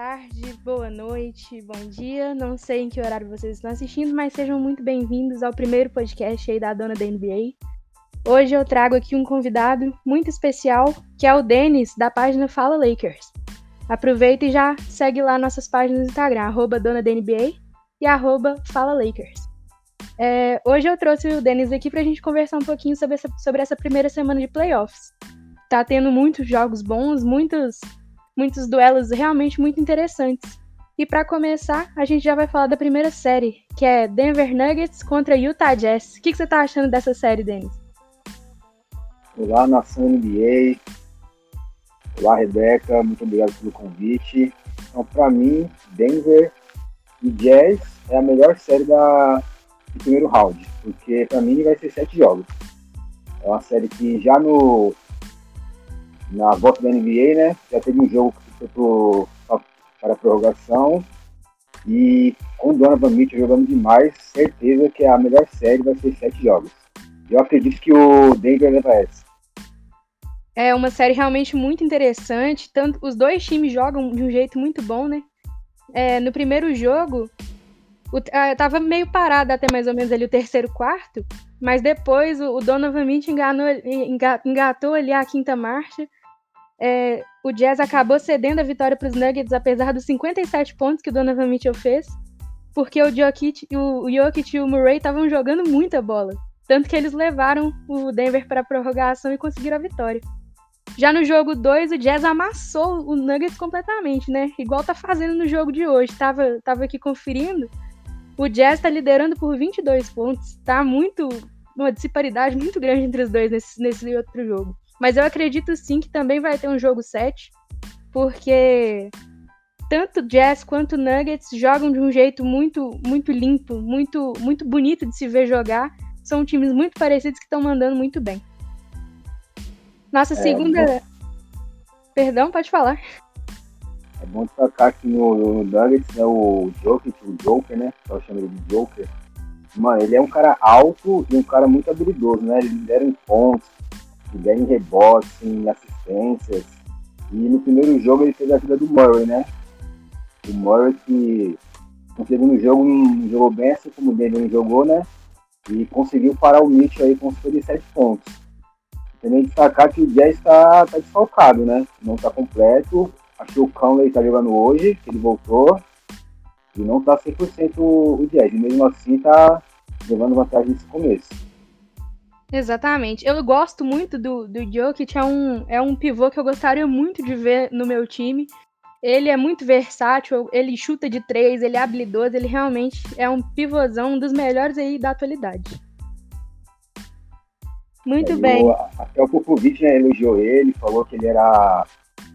Boa tarde, boa noite, bom dia. Não sei em que horário vocês estão assistindo, mas sejam muito bem-vindos ao primeiro podcast aí da dona da NBA. Hoje eu trago aqui um convidado muito especial, que é o Denis, da página Fala Lakers. Aproveita e já segue lá nossas páginas no Instagram, arroba dona da NBA e arroba Fala Lakers. É, hoje eu trouxe o Denis aqui para a gente conversar um pouquinho sobre essa, sobre essa primeira semana de playoffs. Tá tendo muitos jogos bons, muitos muitos duelos realmente muito interessantes. E para começar, a gente já vai falar da primeira série, que é Denver Nuggets contra Utah Jazz. O que, que você está achando dessa série, Denis? Olá, nação NBA. Olá, Rebeca. Muito obrigado pelo convite. Então, para mim, Denver e Jazz é a melhor série da, do primeiro round, porque para mim vai ser sete jogos. É uma série que já no na volta da NBA, né? Já teve um jogo que foi pro, para a prorrogação. E com o Donovan Mitchell jogando demais, certeza que a melhor série vai ser sete jogos. Eu acredito que o Denver leva essa. É uma série realmente muito interessante. Tanto os dois times jogam de um jeito muito bom, né? É, no primeiro jogo, o, uh, tava meio parado até mais ou menos ali o terceiro quarto, mas depois o, o Donovan Mitchell enganou, engatou ali a quinta marcha é, o Jazz acabou cedendo a vitória para os Nuggets, apesar dos 57 pontos que o Donovan Mitchell fez, porque o Jokic, o, Jokic e o Murray estavam jogando muita bola. Tanto que eles levaram o Denver para a prorrogação e conseguiram a vitória. Já no jogo 2, o Jazz amassou o Nuggets completamente, né? Igual tá fazendo no jogo de hoje. Tava, tava aqui conferindo. O Jazz tá liderando por 22 pontos. Tá muito. Uma disparidade muito grande entre os dois nesse, nesse outro jogo. Mas eu acredito sim que também vai ter um jogo 7, porque tanto Jazz quanto Nuggets jogam de um jeito muito muito limpo, muito muito bonito de se ver jogar. São times muito parecidos que estão mandando muito bem. Nossa é, segunda. Perdão, pode falar. É bom destacar que no, no Nuggets, né, o Joker, o Joker, né? Eu chamo ele de Joker. Mano, ele é um cara alto e um cara muito habilidoso, né? Ele lidera em pontos, em rebotes, em assistências. E no primeiro jogo ele fez a vida do Murray, né? O Murray que no segundo jogo não jogou bem assim como o Denver jogou, né? E conseguiu parar o Mitchell aí com 57 pontos. Também destacar que o Jazz está tá desfalcado, né? Não está completo. Acho que o Conley está jogando hoje, que ele voltou. E não está 100% o Jazz. Mesmo assim está levando vantagem nesse começo. Exatamente. Eu gosto muito do, do Jokic, é um, é um pivô que eu gostaria muito de ver no meu time. Ele é muito versátil, ele chuta de três, ele é habilidoso, ele realmente é um pivôzão, um dos melhores aí da atualidade. Muito é, bem. O, até o Popovich né, elogiou ele, falou que ele era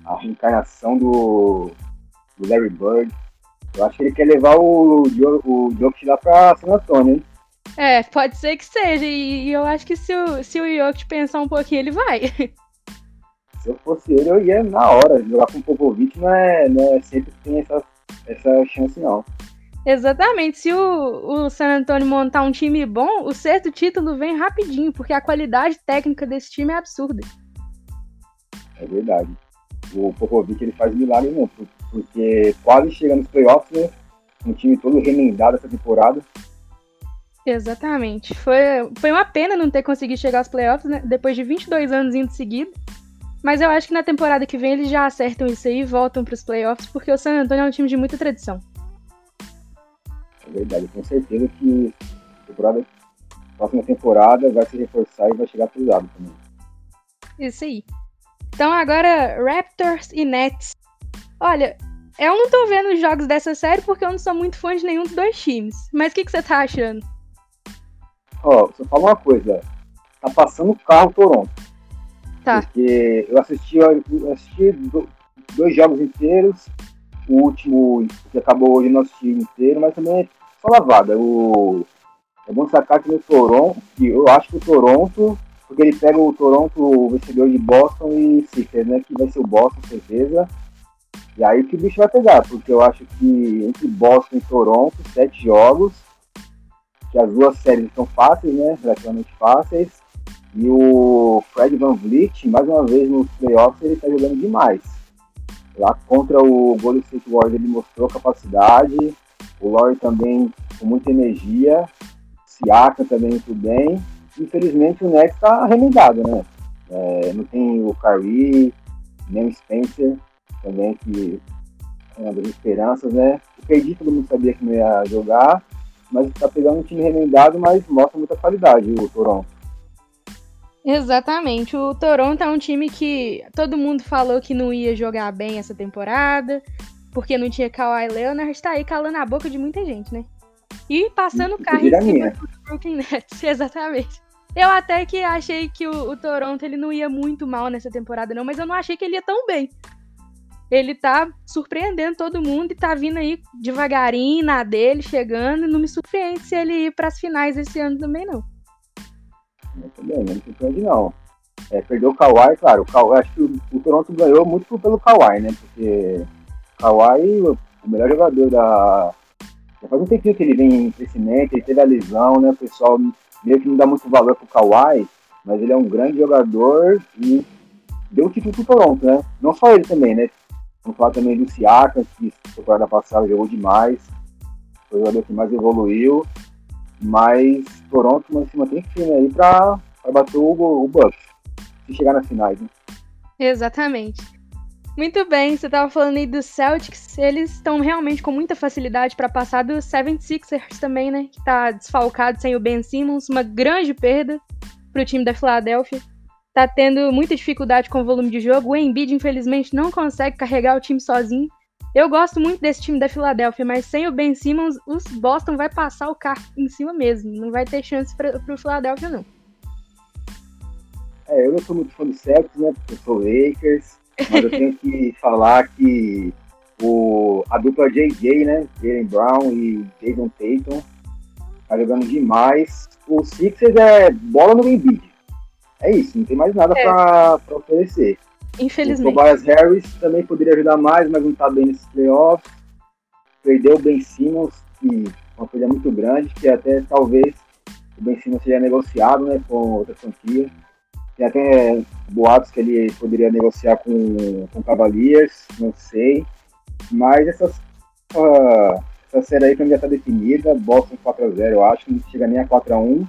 a reencarnação do, do Larry Bird. Eu acho que ele quer levar o, o, o Jokic lá pra San Antonio, hein? É, pode ser que seja. E, eu acho que se o, se o Jokic pensar um pouquinho, ele vai. Se eu fosse ele, eu ia na hora. Jogar com o Popovic não é, não é sempre que tem essa, essa chance, não. Exatamente. Se o, o San Antonio montar um time bom, o sexto título vem rapidinho, porque a qualidade técnica desse time é absurda. É verdade. O Popovic ele faz milagre mesmo, porque quase chega nos playoffs, né? Um time todo remendado essa temporada. Exatamente. Foi, foi uma pena não ter conseguido chegar aos playoffs, né? Depois de 22 anos indo seguido. Mas eu acho que na temporada que vem eles já acertam isso aí e voltam para os playoffs, porque o San Antonio é um time de muita tradição. É verdade, tenho certeza que a temporada, próxima temporada vai se reforçar e vai chegar pesado também. Isso aí. Então agora Raptors e Nets. Olha, eu não tô vendo os jogos dessa série porque eu não sou muito fã de nenhum dos dois times. Mas o que, que você tá achando? Ó, só fala uma coisa. Tá passando o carro Toronto. Tá. Porque eu assisti, eu assisti dois jogos inteiros. O último, que acabou hoje, não assisti inteiro, mas também é só lavada. O, é bom sacar que no Toronto, que eu acho que o Toronto, porque ele pega o Toronto, o vencedor de Boston e Sixers, né? Que vai ser o Boston, certeza. E aí que o bicho vai pegar, porque eu acho que entre Boston e Toronto, sete jogos, que as duas séries são fáceis, né? Relativamente fáceis. E o Fred Van Vliet, mais uma vez nos playoffs, ele está jogando demais. Lá contra o Golden State Warriors ele mostrou capacidade, o Lowry também com muita energia, Siaka também muito bem. Infelizmente o Nets está remendado, né? É, não tem o Kyrie, nem o Spencer, também que é uma das esperanças, né? O KD todo mundo sabia que não ia jogar, mas está pegando um time remendado, mas mostra muita qualidade o Toronto. Exatamente. O Toronto é um time que todo mundo falou que não ia jogar bem essa temporada, porque não tinha Kawhi Leonard, está aí calando a boca de muita gente, né? E passando o carro em cima do Brooklyn Nets, exatamente. Eu até que achei que o, o, Toronto ele não ia muito mal nessa temporada, não, mas eu não achei que ele ia tão bem. Ele tá surpreendendo todo mundo e tá vindo aí devagarinho na dele, chegando. Não me surpreende se ele ir para as finais esse ano também, não. Muito bem, não me surpreende não. É, perdeu o Kawhi, claro. O Kawhi, acho que o, Toronto ganhou muito pelo Kawhi, né? Porque o Kawhi, o melhor jogador da. Já faz um tempinho que ele vem em crescimento, ele teve a lesão, né? O pessoal meio que não dá muito valor pro Kawhi, mas ele é um grande jogador e deu o título pro Toronto, né? Não só ele também, né? Vamos falar também do Siakam, que temporada passada jogou demais, foi o jogador que mais evoluiu, mas Toronto mas se mantém firme aí pra bater o, o Bucks, se chegar nas finais, né? Exatamente. Muito bem, você estava falando aí dos Celtics, eles estão realmente com muita facilidade para passar dos 76ers também, né? Que tá desfalcado sem o Ben Simmons, uma grande perda para o time da Filadélfia. Tá tendo muita dificuldade com o volume de jogo. O Embiid, infelizmente, não consegue carregar o time sozinho. Eu gosto muito desse time da Filadélfia, mas sem o Ben Simmons, os Boston vai passar o carro em cima mesmo. Não vai ter chance para o Philadelphia, não. É, eu não sou muito fã do Celtics, né? Porque eu sou Lakers. Mas eu tenho que falar que o, a dupla JJ, né? Jalen Brown e Jason Tatum tá jogando demais. O Sixers é bola no Embiid. É isso, não tem mais nada é. pra, pra oferecer. Infelizmente. O Tobias Harris também poderia ajudar mais, mas não tá bem nesses playoffs. Perdeu o Ben Simmons, que é uma coisa muito grande, que até talvez o Ben Simmons seja negociado né, com outra franquia. Tem até boatos que ele poderia negociar com, com Cavaliers, não sei. Mas essas, uh, essa série aí que já está definida, Boston 4x0, eu acho, não chega nem a 4x1.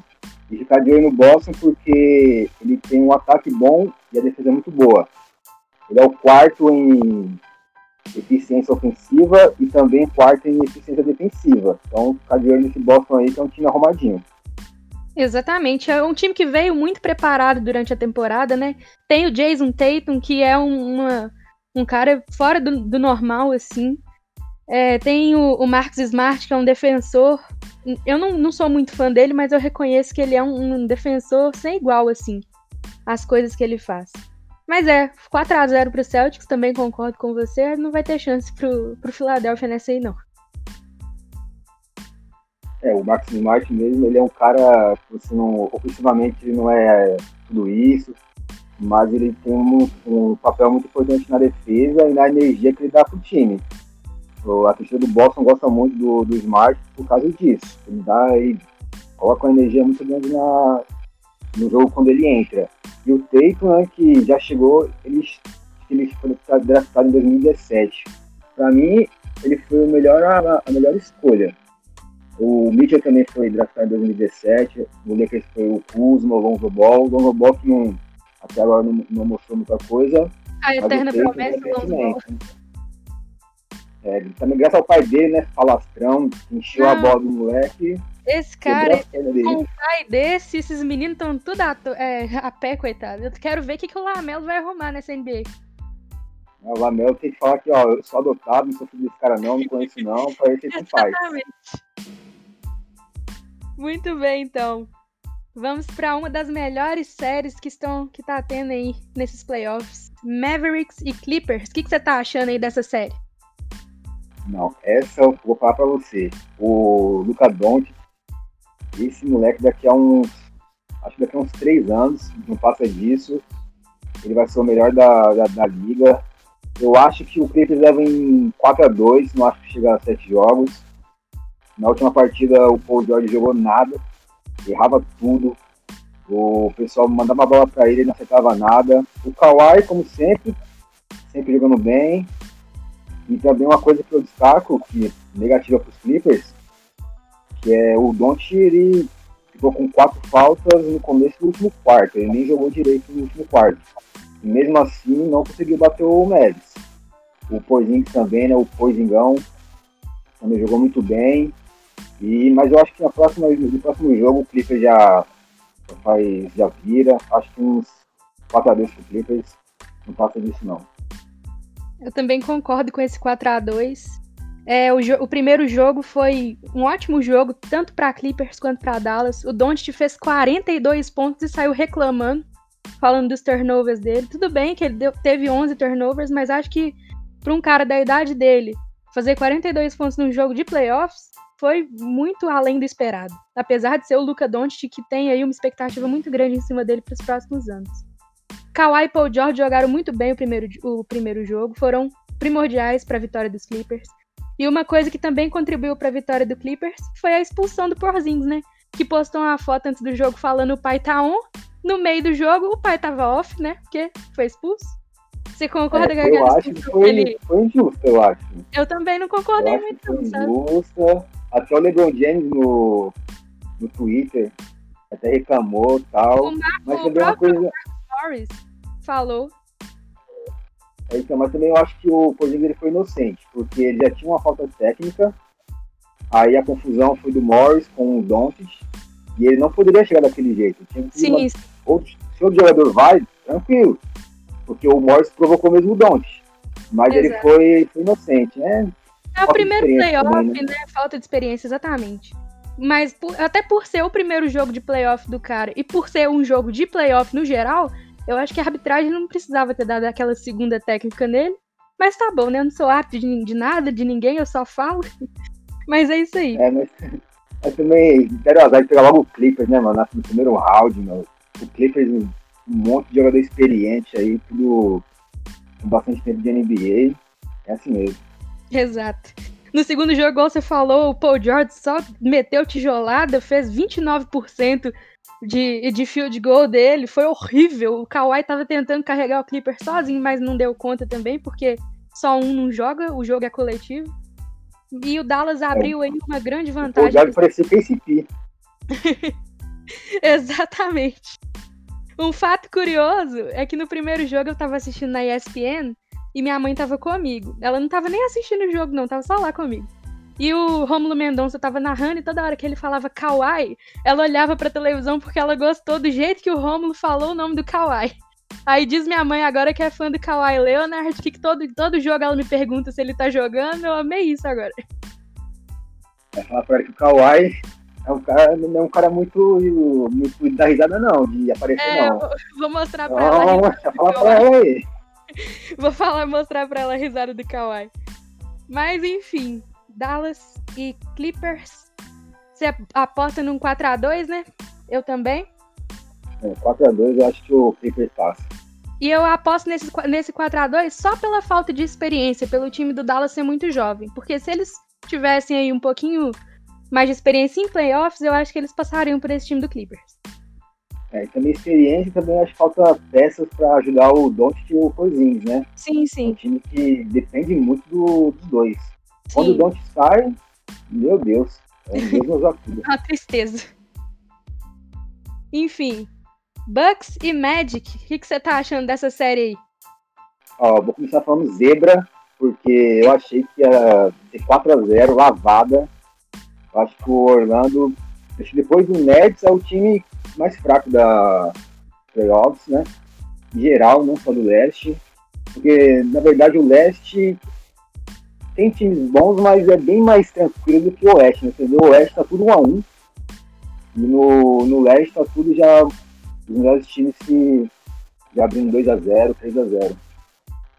E ficar de olho no Boston porque ele tem um ataque bom e a defesa muito boa. Ele é o quarto em eficiência ofensiva e também quarto em eficiência defensiva. Então, ficar de olho nesse Boston aí, que é um time arrumadinho. Exatamente. É um time que veio muito preparado durante a temporada, né? Tem o Jason Tatum, que é um, uma, um cara fora do, do normal, assim. É, tem o, o Marcus Smart, que é um defensor. Eu não, não sou muito fã dele, mas eu reconheço que ele é um, um defensor sem igual, assim. As coisas que ele faz. Mas é, 4 a 0 pro Celtics, também concordo com você. Não vai ter chance pro, pro Philadelphia nessa aí, não. É, o Max Smart mesmo, ele é um cara, assim, não, ofensivamente não é tudo isso, mas ele tem um, um, papel muito importante na defesa e na energia que ele dá pro time. A torcida do Boston gosta muito do, do Smart por causa disso. Ele dá ele coloca uma energia muito grande na, no jogo quando ele entra. E o Tatum, né, que já chegou, ele, ele foi draftado em 2017. Para mim, ele foi o melhor, a, a melhor escolha o Mitchell também foi draftado em 2017. O Lakers foi o Kuzma, o Lonzo Ball. O Lonzo Ball que não, até agora não, não mostrou muita coisa. A eterna promessa Lonzo Ball. É, também graças ao pai dele, né? Falastrão, encheu não. a bola do moleque. Esse cara, com um pai desse, esses meninos estão tudo a, é, a, pé, coitado. Eu quero ver o que, que o Lamelo vai arrumar nessa NBA. O Lamelo tem que falar que, ó, eu sou adotado, não sou filho desse cara não, não conheço não, pra ele com pai. Muito bem, então. Vamos para uma das melhores séries que estão que tá tendo aí nesses playoffs. Mavericks e Clippers. O que, que você tá achando aí dessa série? Não, essa eu vou falar para você. O Luca Doncic, esse moleque daqui a uns, acho que daqui a uns três anos, não passa disso, ele vai ser o melhor da, da, da liga. Eu acho que o Clippers leva em 4 a 2 não acho que chega a 7 jogos. Na última partida, o Paul George jogou nada, errava tudo. O pessoal mandava a bola para ele, não acertava nada. O Kawhi, como sempre, sempre jogando bem. E também uma coisa que eu destaco, que é negativa para os Clippers, que é o Don't ele ficou com quatro faltas no começo do último quarto. Ele nem jogou direito no último quarto. E mesmo assim não conseguiu bater o Mavis. O Porzingis também, né? O Porzingão também jogou muito bem. E, mas eu acho que na próxima, no próximo jogo o Clippers já, já faz, já vira. Acho que uns 4 a 2 pro Clippers não passa disso não. Eu também concordo com esse 4 a 2 é, o, o, primeiro jogo foi um ótimo jogo, tanto para Clippers quanto para Dallas. O Doncic fez 42 pontos e saiu reclamando, falando dos turnovers dele. Tudo bem que ele deu, teve 11 turnovers, mas acho que para um cara da idade dele fazer 42 pontos num jogo de playoffs foi muito além do esperado. Apesar de ser o Luca Doncic que tem aí uma expectativa muito grande em cima dele para os próximos anos. Kawhi e Paul George jogaram muito bem o primeiro, o primeiro jogo, foram primordiais para a vitória dos Clippers. E uma coisa que também contribuiu para a vitória do Clippers foi a expulsão do Porzingis, né? Que postou uma foto antes do jogo falando o pai tá on. No meio do jogo, o pai tava off, né? Porque foi expulso. Você concorda é, com Eu acho que foi, ele... foi injusto, eu acho. Eu também não concordei eu muito, foi sabe? Injusta. Até o LeBron James no, no Twitter até reclamou e tal. O, Mar mas o também uma coisa. Morris falou então, mas também eu acho que o Porzingis ele foi inocente, porque ele já tinha uma falta técnica, aí a confusão foi do Morris com o Doncic, e ele não poderia chegar daquele jeito. Tinha que Sim. Outro, se outro jogador vai, tranquilo, porque o Morris provocou mesmo o Doncic, mas Exato. ele foi, foi inocente, né? É o primeiro playoff, né? né? Falta de experiência, exatamente. Mas por, até por ser o primeiro jogo de playoff do cara e por ser um jogo de playoff no geral, eu acho que a arbitragem não precisava ter dado aquela segunda técnica nele. Mas tá bom, né? Eu não sou árbitro de, de nada, de ninguém, eu só falo. mas é isso aí. É, mas, mas também quero azar de pegar logo o Clippers, né, mano? No primeiro round, mano. O Clippers, um monte de jogador experiente aí, tudo com bastante tempo de NBA. É assim mesmo. Exato. No segundo jogo, igual você falou, o Paul George só meteu tijolada, fez 29% de, de field goal dele foi horrível. O Kawhi tava tentando carregar o Clipper sozinho, mas não deu conta também, porque só um não joga, o jogo é coletivo. E o Dallas abriu aí uma grande vantagem. O Dallas parecia KCP. Exatamente. Um fato curioso é que no primeiro jogo eu tava assistindo na ESPN e minha mãe tava comigo. Ela não tava nem assistindo o jogo, não, tava só lá comigo. E o Rômulo Mendonça tava narrando e toda hora que ele falava Kawaii, ela olhava pra televisão porque ela gostou do jeito que o Rômulo falou o nome do Kawaii. Aí diz minha mãe agora que é fã do Kawhi Leonard, que todo, todo jogo ela me pergunta se ele tá jogando, eu amei isso agora. Vai falar pra ela que o Kawhi é um cara, não é um cara muito, muito da risada não, de aparecer é, não. Vou mostrar pra ela. Falar pra ela aí. Vou falar, mostrar pra ela a risada do Kawhi. Mas enfim, Dallas e Clippers. Você aposta num 4x2, né? Eu também. É, 4x2 eu acho que o Clippers passa. E eu aposto nesse, nesse 4x2 só pela falta de experiência, pelo time do Dallas ser muito jovem. Porque se eles tivessem aí um pouquinho mais de experiência em playoffs, eu acho que eles passariam por esse time do Clippers. É, e também experiência, também acho que falta peças para ajudar o Doncic e o Porzingis, né? Sim, sim. É um time que depende muito do, dos dois. Quando o Don't sai, meu Deus, é Deus nos acuda. Uma tristeza. Enfim, Bucks e Magic, o que, que você tá achando dessa série aí? Ó, vou começar falando zebra, porque eu achei que ia ser 4x0, lavada. Eu acho que o Orlando, depois do Nets, é o time mais fraco da playoffs, né? Em geral, não só do leste. Porque, na verdade, o leste tem times bons, mas é bem mais tranquilo do que o Oeste, né? entendeu? O Oeste tá tudo 1 a 1 E no, no Leste tá tudo já. Os melhores times se já abrindo 2x0, 3x0.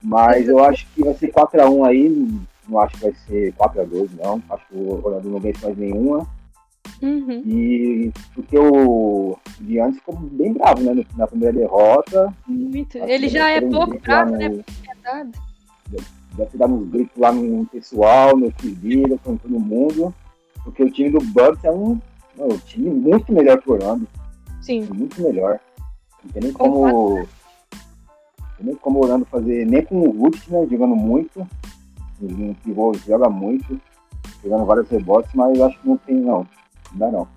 Mas eu acho que vai ser 4x1 aí. Não acho que vai ser 4x2, não. Acho que o Ronaldo não vence mais nenhuma. Uhum. E porque o Giannis ficou bem bravo, né? Na primeira derrota. Muito. Ele já é pouco bravo, né? no... né? Deve dado uns gritos lá no pessoal, no Twitter, com todo mundo, porque o time do Bucks é um, um time muito melhor que o Orlando. Sim. Muito melhor. Não tem nem como. Não tem nem como o Orlando fazer, nem com o Wood, né, jogando muito. Um pivô joga muito, pegando vários rebotes, mas acho que não tem, não. Não dá, não.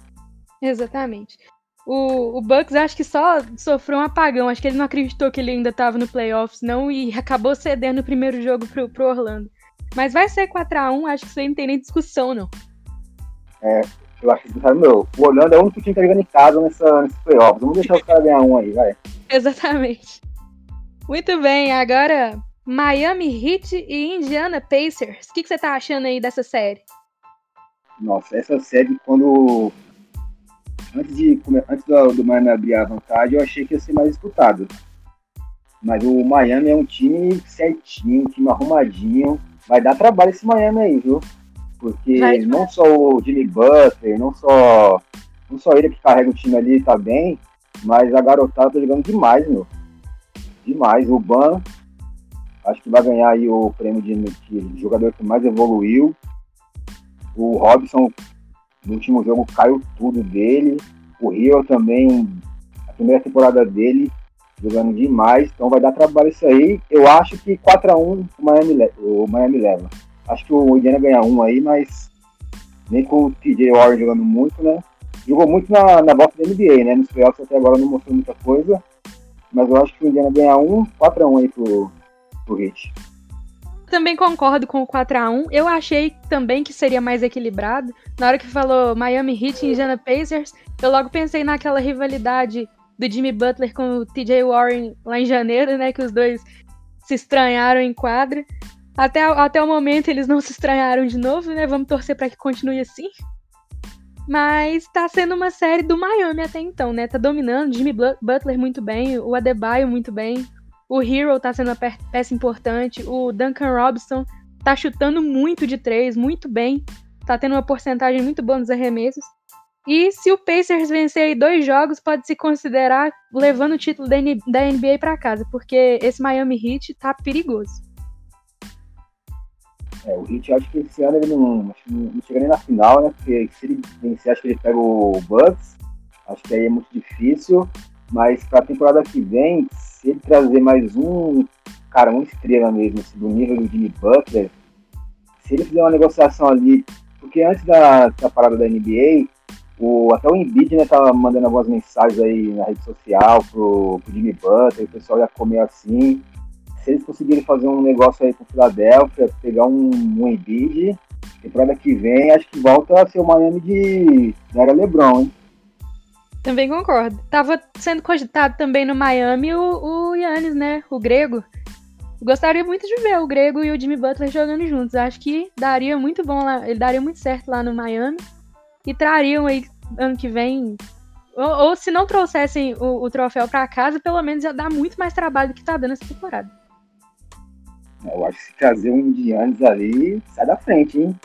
Exatamente. O, o Bucks acho que só sofreu um apagão. Acho que ele não acreditou que ele ainda estava no playoffs, não, e acabou cedendo o primeiro jogo pro, pro Orlando. Mas vai ser 4x1, acho que isso aí não tem nem discussão, não. É, eu acho que, meu, o Orlando é o único time que tá jogando em casa nessa, nesse playoffs. Vamos deixar os caras ganhar um aí, vai. Exatamente. Muito bem, agora Miami Heat e Indiana Pacers. O que, que você tá achando aí dessa série? Nossa, essa série, quando. Antes, de, antes do, do Miami abrir a vantagem, eu achei que ia ser mais disputado. Mas o Miami é um time certinho, um time arrumadinho. Vai dar trabalho esse Miami aí, viu? Porque não só o Jimmy Butler, não só, não só ele que carrega o time ali tá bem, mas a garotada tá jogando demais, meu demais. O Ban, acho que vai ganhar aí o prêmio de, de jogador que mais evoluiu. O Robson, no último jogo, caiu tudo dele. O Rio também, a primeira temporada dele, jogando demais. Então vai dar trabalho isso aí. Eu acho que 4x1 o Miami, o Miami leva. Acho que o Indiana ganha um aí, mas nem com o TJ Warren jogando muito, né? Jogou muito na, na volta da NBA, né? Nos playoffs até agora não mostrou muita coisa. Mas eu acho que o Indiana ganha um 4x1 aí pro, pro Heat. Também concordo com o 4x1. Eu achei também que seria mais equilibrado. Na hora que falou Miami Heat e Indiana Pacers, eu logo pensei naquela rivalidade do Jimmy Butler com o TJ Warren lá em janeiro, né? Que os dois se estranharam em quadra. Até, até o momento eles não se estranharam de novo, né? Vamos torcer para que continue assim. Mas tá sendo uma série do Miami até então, né? Tá dominando Jimmy Butler muito bem, o Adebayo muito bem, o Hero tá sendo uma peça importante, o Duncan Robinson tá chutando muito de três, muito bem, tá tendo uma porcentagem muito boa nos arremessos. E se o Pacers vencer aí dois jogos, pode se considerar levando o título da NBA para casa, porque esse Miami Heat tá perigoso. É, o Heat acho que esse ano ele não, que não chega nem na final, né? Porque se ele vencer, acho que ele pega o Bucks. Acho que aí é muito difícil. Mas para a temporada que vem, se ele trazer mais um, cara, uma estrela mesmo, assim, do nível do Jimmy Butler, se ele fizer uma negociação ali, porque antes da, da parada da NBA, o, até o Embiid né, tava mandando algumas mensagens aí na rede social pro, pro Jimmy Butler, o pessoal ia comer assim se eles conseguirem fazer um negócio aí com o Philadelphia, pegar um, um Embiid, temporada que vem, acho que volta a ser o Miami de da era LeBron, hein? Também concordo. Tava sendo cogitado também no Miami o, o Yannis, né? O grego. Gostaria muito de ver o Grego e o Jimmy Butler jogando juntos. Acho que daria muito bom lá, ele daria muito certo lá no Miami. E trariam aí ano que vem. Ou, ou se não trouxessem o, o troféu para casa, pelo menos ia dar muito mais trabalho do que tá dando essa temporada. Eu acho que se trazer um Indianos ali, sai da frente, hein?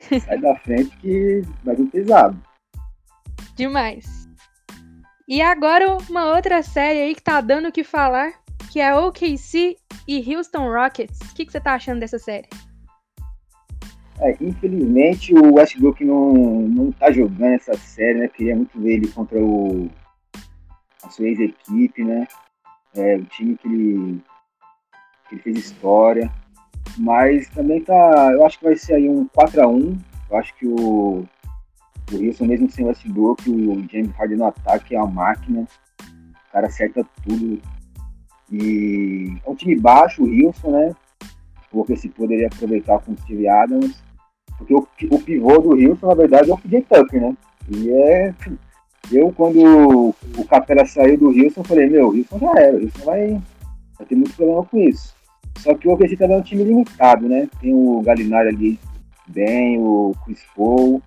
sai da frente que vai vir pesado. Demais. E agora uma outra série aí que tá dando o que falar, que é OKC e Houston Rockets. O que, que você tá achando dessa série? É, infelizmente o Westbrook não, não tá jogando essa série, né? Queria muito ver ele contra o a sua ex-equipe, né? É, o time que ele ele fez história. Mas também tá. Eu acho que vai ser aí um 4x1. Eu acho que o, o Wilson, mesmo sem Westbrook, o James Harden no ataque é uma máquina. O cara acerta tudo. E é um time baixo, o Wilson, né? O se poderia aproveitar com o Steve Adams. Porque o, o pivô do Wilson, na verdade, é o PJ Tucker, né? E é. Eu, quando o Capela saiu do Wilson, falei: Meu, o Wilson já era, o Wilson vai, vai ter muito problema com isso. Só que o OKC também é um time limitado, né? Tem o Galinari ali bem, o Chris Paul,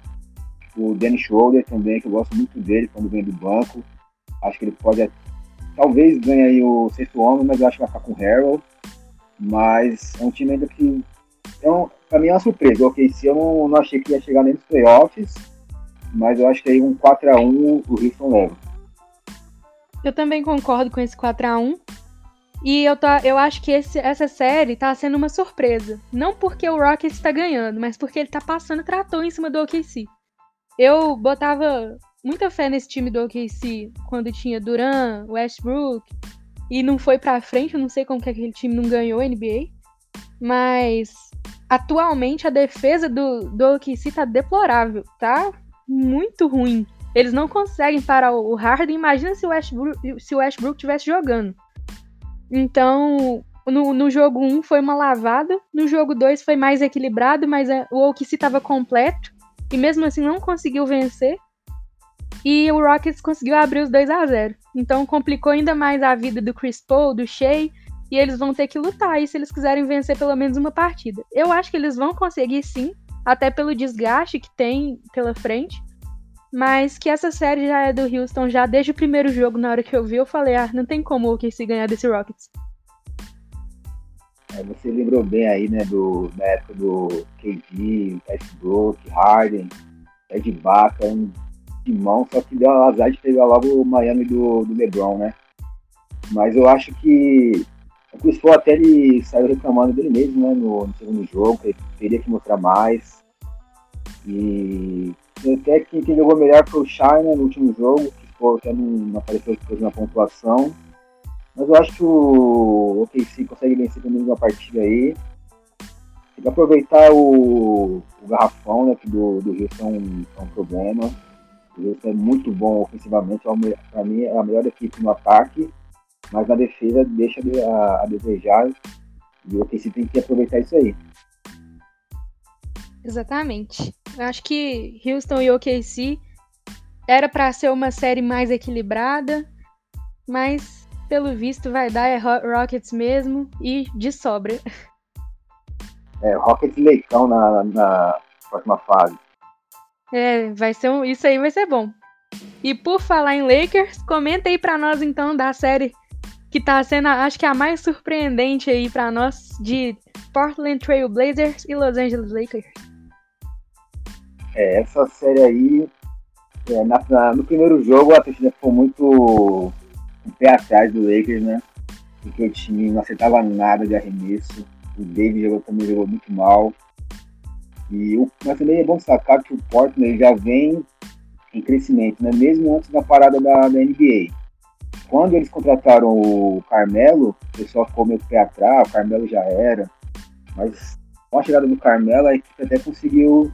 o Danny Schroeder também, que eu gosto muito dele quando vem do banco. Acho que ele pode, talvez ganhe aí o sexto homem, mas eu acho que vai ficar com o Harold. Mas é um time ainda que, então, pra mim é uma surpresa. O OKC eu não, não achei que ia chegar nem nos playoffs, mas eu acho que aí um 4x1 o Houston leva. Eu também concordo com esse 4x1. E eu, tô, eu acho que esse, essa série tá sendo uma surpresa. Não porque o Rockets tá ganhando, mas porque ele tá passando trator em cima do OKC. Eu botava muita fé nesse time do OKC quando tinha Duran, Westbrook, e não foi pra frente. Eu não sei como que aquele time não ganhou a NBA. Mas atualmente a defesa do, do OKC tá deplorável, tá muito ruim. Eles não conseguem parar o Harden. Imagina se o Westbrook, se o Westbrook tivesse jogando. Então, no, no jogo 1 foi uma lavada, no jogo 2 foi mais equilibrado, mas é, o OKC estava completo e mesmo assim não conseguiu vencer. E o Rockets conseguiu abrir os 2 a 0. Então complicou ainda mais a vida do Chris Paul, do Shea, e eles vão ter que lutar aí se eles quiserem vencer pelo menos uma partida. Eu acho que eles vão conseguir sim, até pelo desgaste que tem pela frente. Mas que essa série já é do Houston já desde o primeiro jogo, na hora que eu vi, eu falei, ah, não tem como o OKC ganhar desse Rockets. É, você lembrou bem aí, né, do, da época do KD, Westbrook, Harden, Ed Baca, um timão, só que deu azar de pegar logo o Miami do, do LeBron, né? Mas eu acho que o Chris Paul até ele saiu reclamando dele mesmo, né, no, no segundo jogo, que ele teria que mostrar mais. E até que quem jogou melhor foi o Shine né, no último jogo, que ficou, até não apareceu depois na pontuação. Mas eu acho que o OKC consegue vencer pelo menos uma partida aí. Tem que aproveitar o, o garrafão, né, que do, do Houston é um, é um problema. O Houston é muito bom ofensivamente, é para mim é a melhor equipe no ataque, mas na defesa deixa a, a desejar. E o OKC tem que aproveitar isso aí. Exatamente. Eu acho que Houston e OKC era para ser uma série mais equilibrada, mas pelo visto vai dar é Rockets mesmo e de sobra. É, Rockets leitão na, na próxima fase. É, vai ser um, isso aí vai ser bom. E por falar em Lakers, comenta aí para nós então da série que tá sendo, acho que a mais surpreendente aí para nós de Portland Trail Blazers e Los Angeles Lakers. É, essa série aí, é, na, na, no primeiro jogo a torcida ficou muito um pé atrás do Lakers, né? Porque o time não acertava nada de arremesso. O David jogou, também jogou muito mal. E o, mas também é bom destacar que o Portland já vem em crescimento, né? Mesmo antes da parada da, da NBA. Quando eles contrataram o Carmelo, o pessoal ficou meio pé atrás, o Carmelo já era. Mas com a chegada do Carmelo, a equipe até conseguiu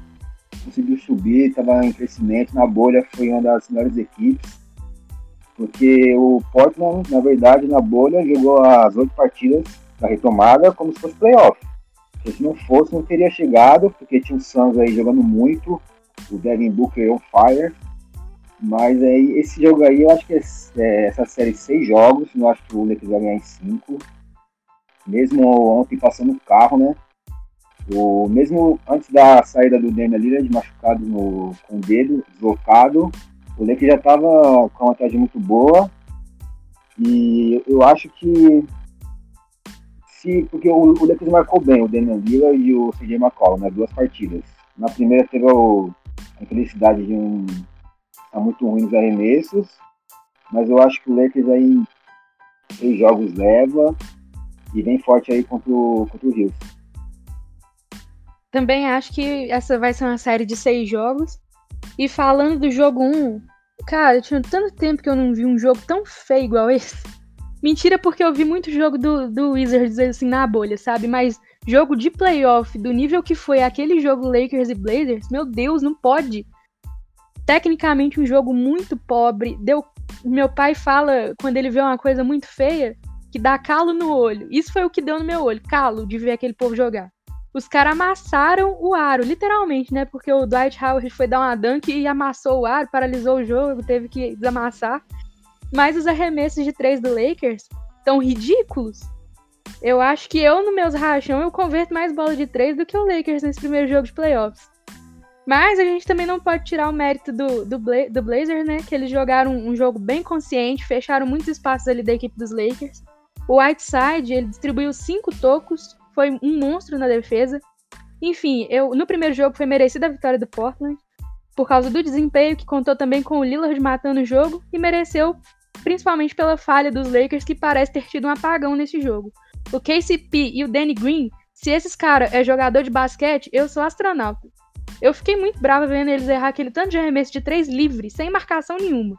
conseguiu subir, estava em crescimento, na bolha foi uma das melhores equipes, porque o Portland, na verdade, na bolha, jogou as oito partidas da retomada como se fosse playoff. Se não fosse, não teria chegado, porque tinha o Suns aí jogando muito, o Devin Booker on fire, mas aí, esse jogo aí, eu acho que é, é, essa série seis jogos, não acho que o Lakers vai ganhar em cinco. Mesmo ontem passando o carro, né? O, mesmo antes da saída do Damian Lillard machucado no, com o dedo, deslocado, o Lakers já estava com uma vantagem muito boa. E eu acho que se, porque o, o Lakers marcou bem o Damian Lillard e o CJ McCollum nas duas partidas. Na primeira teve o, a infelicidade de um tá muito ruim nos arremessos, mas eu acho que o Lakers aí três jogos leva e vem forte aí contra o, contra o Houston. Também acho que essa vai ser uma série de seis jogos. E falando do jogo 1, cara, tinha tanto tempo que eu não vi um jogo tão feio igual esse. Mentira, porque eu vi muito jogo do, do Wizards assim na bolha, sabe? Mas jogo de playoff, do nível que foi aquele jogo Lakers e Blazers, meu Deus, não pode. Tecnicamente, um jogo muito pobre. Deu. Meu pai fala, quando ele vê uma coisa muito feia, que dá calo no olho. Isso foi o que deu no meu olho, calo de ver aquele povo jogar os caras amassaram o aro, literalmente, né? Porque o Dwight Howard foi dar uma dunk e amassou o aro, paralisou o jogo, teve que desamassar. Mas os arremessos de três do Lakers estão ridículos. Eu acho que eu, no meus rachão, eu converto mais bola de três do que o Lakers nesse primeiro jogo de playoffs. Mas a gente também não pode tirar o mérito do, do, Bla do Blazers, né? Que eles jogaram um jogo bem consciente, fecharam muitos espaços ali da equipe dos Lakers. O Whiteside, ele distribuiu cinco tocos, foi um monstro na defesa. Enfim, eu no primeiro jogo foi merecida a vitória do Portland, por causa do desempenho que contou também com o Lillard matando o jogo e mereceu principalmente pela falha dos Lakers que parece ter tido um apagão nesse jogo. O KCP e o Danny Green, se esses caras é jogador de basquete, eu sou astronauta. Eu fiquei muito brava vendo eles errar aquele tanto de arremesso de três livre, sem marcação nenhuma.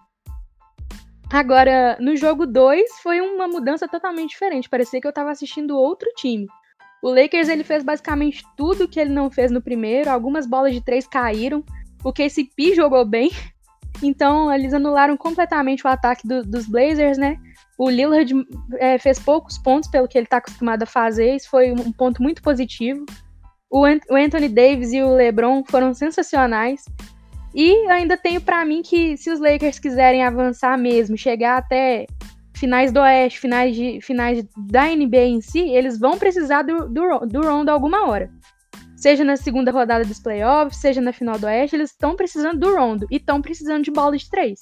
Agora, no jogo 2, foi uma mudança totalmente diferente. Parecia que eu tava assistindo outro time. O Lakers ele fez basicamente tudo que ele não fez no primeiro. Algumas bolas de três caíram. O KCP jogou bem. Então eles anularam completamente o ataque do, dos Blazers, né? O Lillard é, fez poucos pontos pelo que ele está acostumado a fazer. Isso foi um ponto muito positivo. O, Anthony Davis e o LeBron foram sensacionais. E ainda tenho para mim que se os Lakers quiserem avançar mesmo, chegar até finais do Oeste, finais, de, finais da NBA em si, eles vão precisar do, do, do Rondo alguma hora. Seja na segunda rodada dos playoffs, seja na final do Oeste, eles estão precisando do Rondo e estão precisando de bola de três.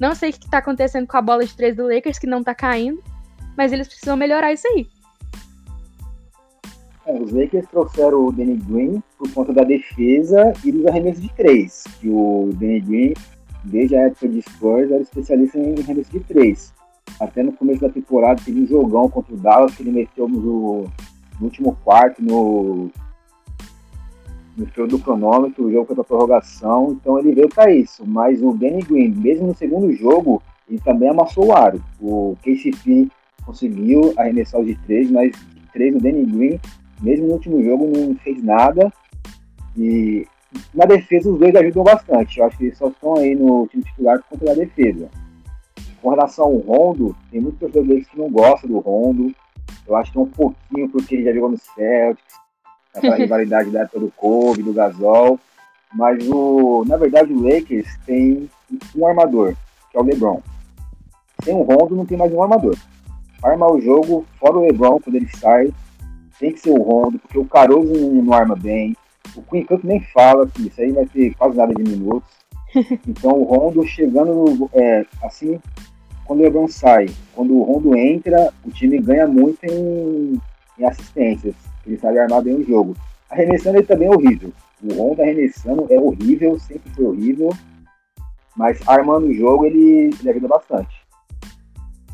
Não sei o que está acontecendo com a bola de três do Lakers, que não está caindo, mas eles precisam melhorar isso aí. É, os Lakers trouxeram o Danny Green por conta da defesa e dos arremessos de três. Que o Danny Green, desde a época de Spurs, era especialista em arremessos de três. Até no começo da temporada teve um jogão contra o Dallas que ele meteu no, no último quarto, no, no show do cronômetro, o jogo foi para prorrogação, então ele veio para isso. Mas o Danny Green, mesmo no segundo jogo, ele também amassou o aro. O KCP conseguiu arremessar os de três, mas de três o Danny Green mesmo no último jogo não fez nada. E na defesa os dois ajudam bastante. Eu acho que eles só estão aí no time titular por conta da defesa. Com relação ao Rondo, tem muitos torcedores que não gostam do Rondo. Eu acho que é um pouquinho porque ele já jogou no Celtics, aquela rivalidade da época do Kobe, do Gasol. Mas o, na verdade o Lakers tem um armador, que é o LeBron. Sem o Rondo não tem mais um armador. Arma o jogo, fora o LeBron quando ele sai, tem que ser o Rondo, porque o Caruso não arma bem. O Queen Cup nem fala que isso aí vai ter quase nada de minutos. Então o Rondo chegando é, assim, quando o Lebron sai, quando o Rondo entra, o time ganha muito em, em assistências. Ele sabe armar bem o jogo. Arremessando ele também é horrível. O Rondo arremessando é horrível, sempre foi horrível. Mas armando o jogo ele, ele ajuda bastante.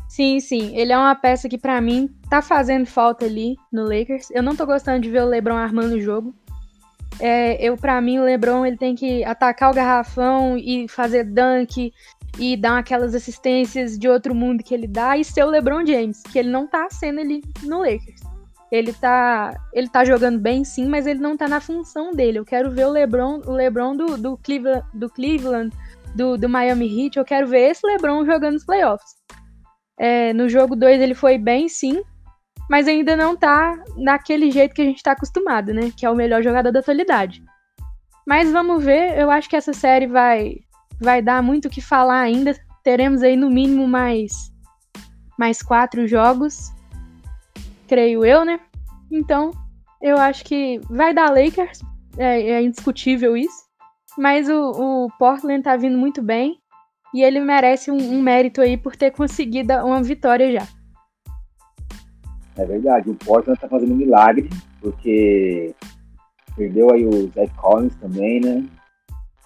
Sim, sim. Ele é uma peça que, para mim, tá fazendo falta ali no Lakers. Eu não tô gostando de ver o LeBron armando o jogo. É, eu, para mim, o LeBron ele tem que atacar o garrafão e fazer dunk e dar aquelas assistências de outro mundo que ele dá e ser o LeBron James, que ele não tá sendo ali no Lakers. Ele tá, ele tá jogando bem sim, mas ele não tá na função dele. Eu quero ver o LeBron, o LeBron do, do Cleveland, do, Cleveland do, do Miami Heat, eu quero ver esse LeBron jogando nos playoffs. É, no jogo 2 ele foi bem, sim, mas ainda não tá naquele jeito que a gente tá acostumado, né? Que é o melhor jogador da atualidade. Mas vamos ver, eu acho que essa série vai, vai dar muito o que falar ainda. Teremos aí no mínimo mais, mais quatro jogos, creio eu, né? Então, eu acho que vai dar Lakers, é, é indiscutível isso. Mas o, o Portland tá vindo muito bem. E ele merece um, um mérito aí por ter conseguido uma vitória já. É verdade, o Portland tá fazendo um milagre, porque perdeu aí o Zach Collins também, né?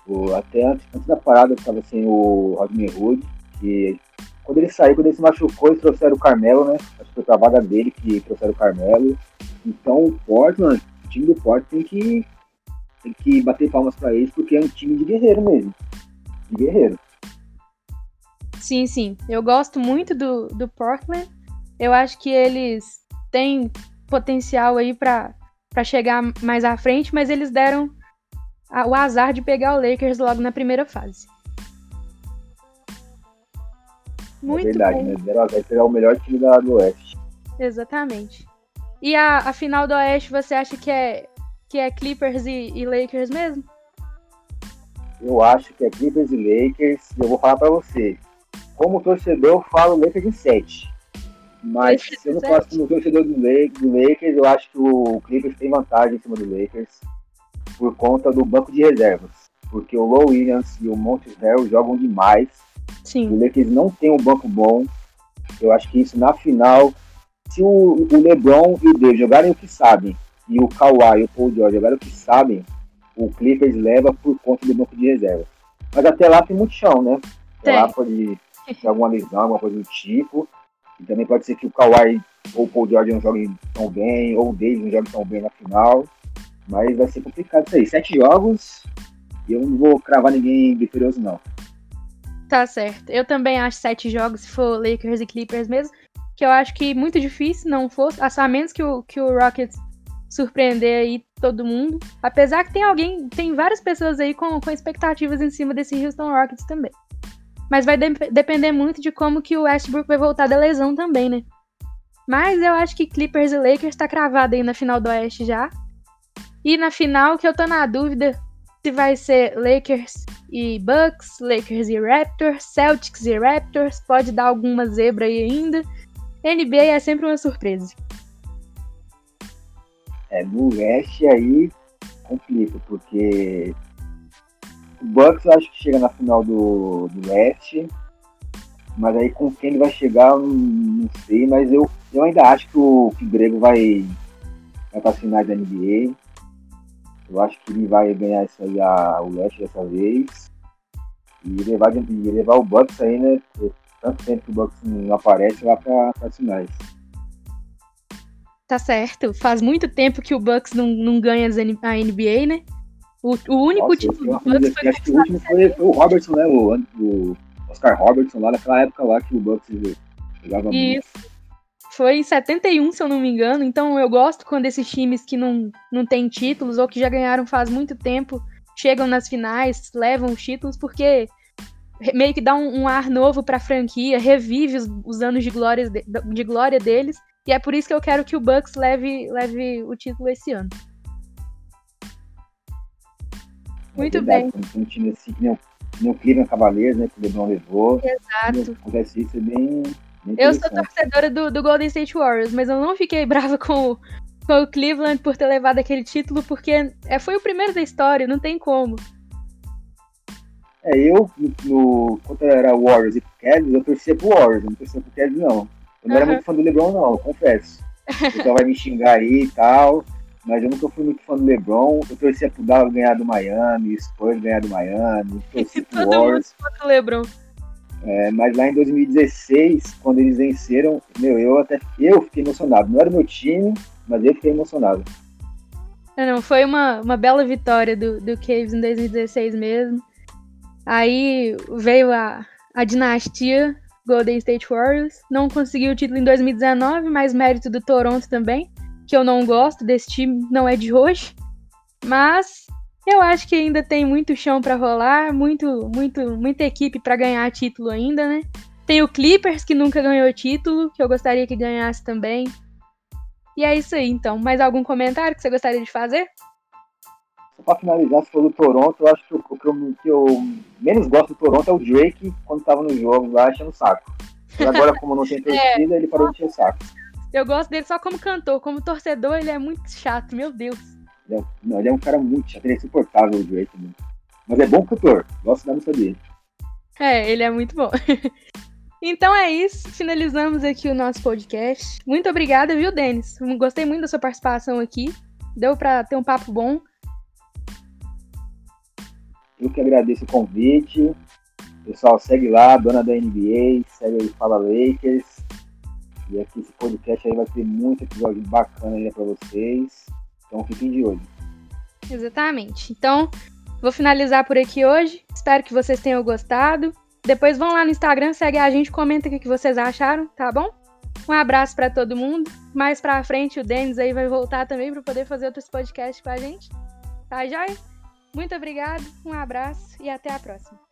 O, até antes, antes da parada estava sem o Rodney Hood, que quando ele saiu, quando ele se machucou, eles trouxeram o Carmelo, né? Acho que foi pra vaga dele que trouxeram o Carmelo. Então o Portland, o time do Portland tem que, tem que bater palmas para eles, porque é um time de guerreiro mesmo. De guerreiro. Sim, sim. Eu gosto muito do, do Portland. Eu acho que eles têm potencial aí para chegar mais à frente, mas eles deram o azar de pegar o Lakers logo na primeira fase. Muito é verdade, bom. né? Azar de pegar o melhor time da, do Oeste. Exatamente. E a, a final do Oeste, você acha que é, que é Clippers e, e Lakers mesmo? Eu acho que é Clippers e Lakers. E eu vou falar para você como torcedor, eu falo Lakers em 7. Mas se eu não faço como torcedor do Lakers, eu acho que o Clippers tem vantagem em cima do Lakers por conta do banco de reservas. Porque o Low Williams e o Montes Harrell jogam demais. Sim. O Lakers não tem um banco bom. Eu acho que isso na final, se o, o LeBron e o Davis jogarem o que sabem, e o Kawhi e o Paul George jogarem o que sabem, o Clippers leva por conta do banco de reservas. Mas até lá tem muito chão, né? Até lá pode alguma lesão, alguma coisa do tipo. E também pode ser que o Kawhi ou o Paul George não joguem tão bem, ou o Davis não jogue tão bem na final. Mas vai ser complicado isso aí. Sete jogos e eu não vou cravar ninguém vitorioso, não. Tá certo. Eu também acho sete jogos, se for Lakers e Clippers mesmo. Que eu acho que muito difícil não fosse. A menos que o, que o Rockets surpreender aí todo mundo. Apesar que tem alguém, tem várias pessoas aí com, com expectativas em cima desse Houston Rockets também. Mas vai de depender muito de como que o Westbrook vai voltar da lesão também, né? Mas eu acho que Clippers e Lakers tá cravado aí na final do Oeste já. E na final, que eu tô na dúvida se vai ser Lakers e Bucks, Lakers e Raptors, Celtics e Raptors, pode dar alguma zebra aí ainda. NBA é sempre uma surpresa. É, no leste aí complica, porque o Bucks eu acho que chega na final do, do leste, mas aí com quem ele vai chegar, não, sei, mas eu, eu ainda acho que o, que o Grego vai, vai para as finais da NBA. Eu acho que ele vai ganhar isso aí a, o leste dessa vez. E levar, e levar o Bucks aí, né? Tanto tempo que o Bucks não aparece lá para as finais. Tá certo. Faz muito tempo que o Bucks não, não ganha a NBA, né? O, o único Nossa, título do Bucks foi. Acho que o último foi, foi, o Robertson, né? O, o Oscar Robertson, lá naquela época lá que o Bucks jogava Isso. Muito. Foi em 71, se eu não me engano. Então eu gosto quando esses times que não, não têm títulos ou que já ganharam faz muito tempo chegam nas finais, levam os títulos, porque meio que dá um, um ar novo para a franquia, revive os, os anos de glória, de, de glória deles e é por isso que eu quero que o Bucks leve, leve o título esse ano. Muito é bem. Um time assim que nem, o Cleveland Cavaliers, né? Que o LeBron levou. Exato. Acontece isso, é bem. Eu sou torcedora do, do, Golden State Warriors, mas eu não fiquei brava com, com o Cleveland por ter levado aquele título, porque é, foi o primeiro da história, não tem como. É, eu, no, quando era Warriors e Cavs, eu torcia pro Warriors, não torcia pro Cavs, não. Eu não uhum. era muito fã do LeBron, não, confesso. O pessoal vai me xingar aí e tal, mas eu nunca fui muito fã do LeBron. Eu torcia pro Dallas ganhar do Miami, Spurs ganhar do Miami, torcia pro Warriors. Mundo LeBron. É, mas lá em 2016, quando eles venceram, meu, eu até eu fiquei emocionado. Não era meu time, mas eu fiquei emocionado. É, não, foi uma, uma bela vitória do, do Caves em 2016 mesmo. Aí veio a, a dinastia Golden State Warriors. Não conseguiu o título em 2019, mas mérito do Toronto também, que eu não gosto desse time, não é de hoje. Mas eu acho que ainda tem muito chão para rolar, muito, muito, muita equipe para ganhar título ainda, né? Tem o Clippers que nunca ganhou título, que eu gostaria que ganhasse também. E é isso aí, então. Mais algum comentário que você gostaria de fazer? Só pra finalizar, se for do Toronto, eu acho que o que eu, que eu menos gosto do Toronto é o Drake quando tava no jogo lá enchendo o saco. E agora, como não tem é. torcida, é. ele parou de encher o saco. Eu gosto dele só como cantor, como torcedor, ele é muito chato, meu Deus. Ele é, não, ele é um cara muito chato, ele é insuportável o Drake. Né? Mas é bom cantor, gosto da música dele. É, ele é muito bom. Então é isso, finalizamos aqui o nosso podcast. Muito obrigada, viu, Denis? Gostei muito da sua participação aqui. Deu para ter um papo bom. Eu que agradeço o convite. Pessoal, segue lá, dona da NBA, segue aí Fala Lakers. E aqui esse podcast aí vai ter muito episódio bacana aí para vocês. Então fiquem de olho. Exatamente. Então, vou finalizar por aqui hoje. Espero que vocês tenham gostado. Depois vão lá no Instagram, segue a gente, comenta o que vocês acharam, tá bom? Um abraço para todo mundo. Mais pra frente o Denis aí vai voltar também para poder fazer outros podcasts com a gente. Tá, joia? Muito obrigado, um abraço e até a próxima.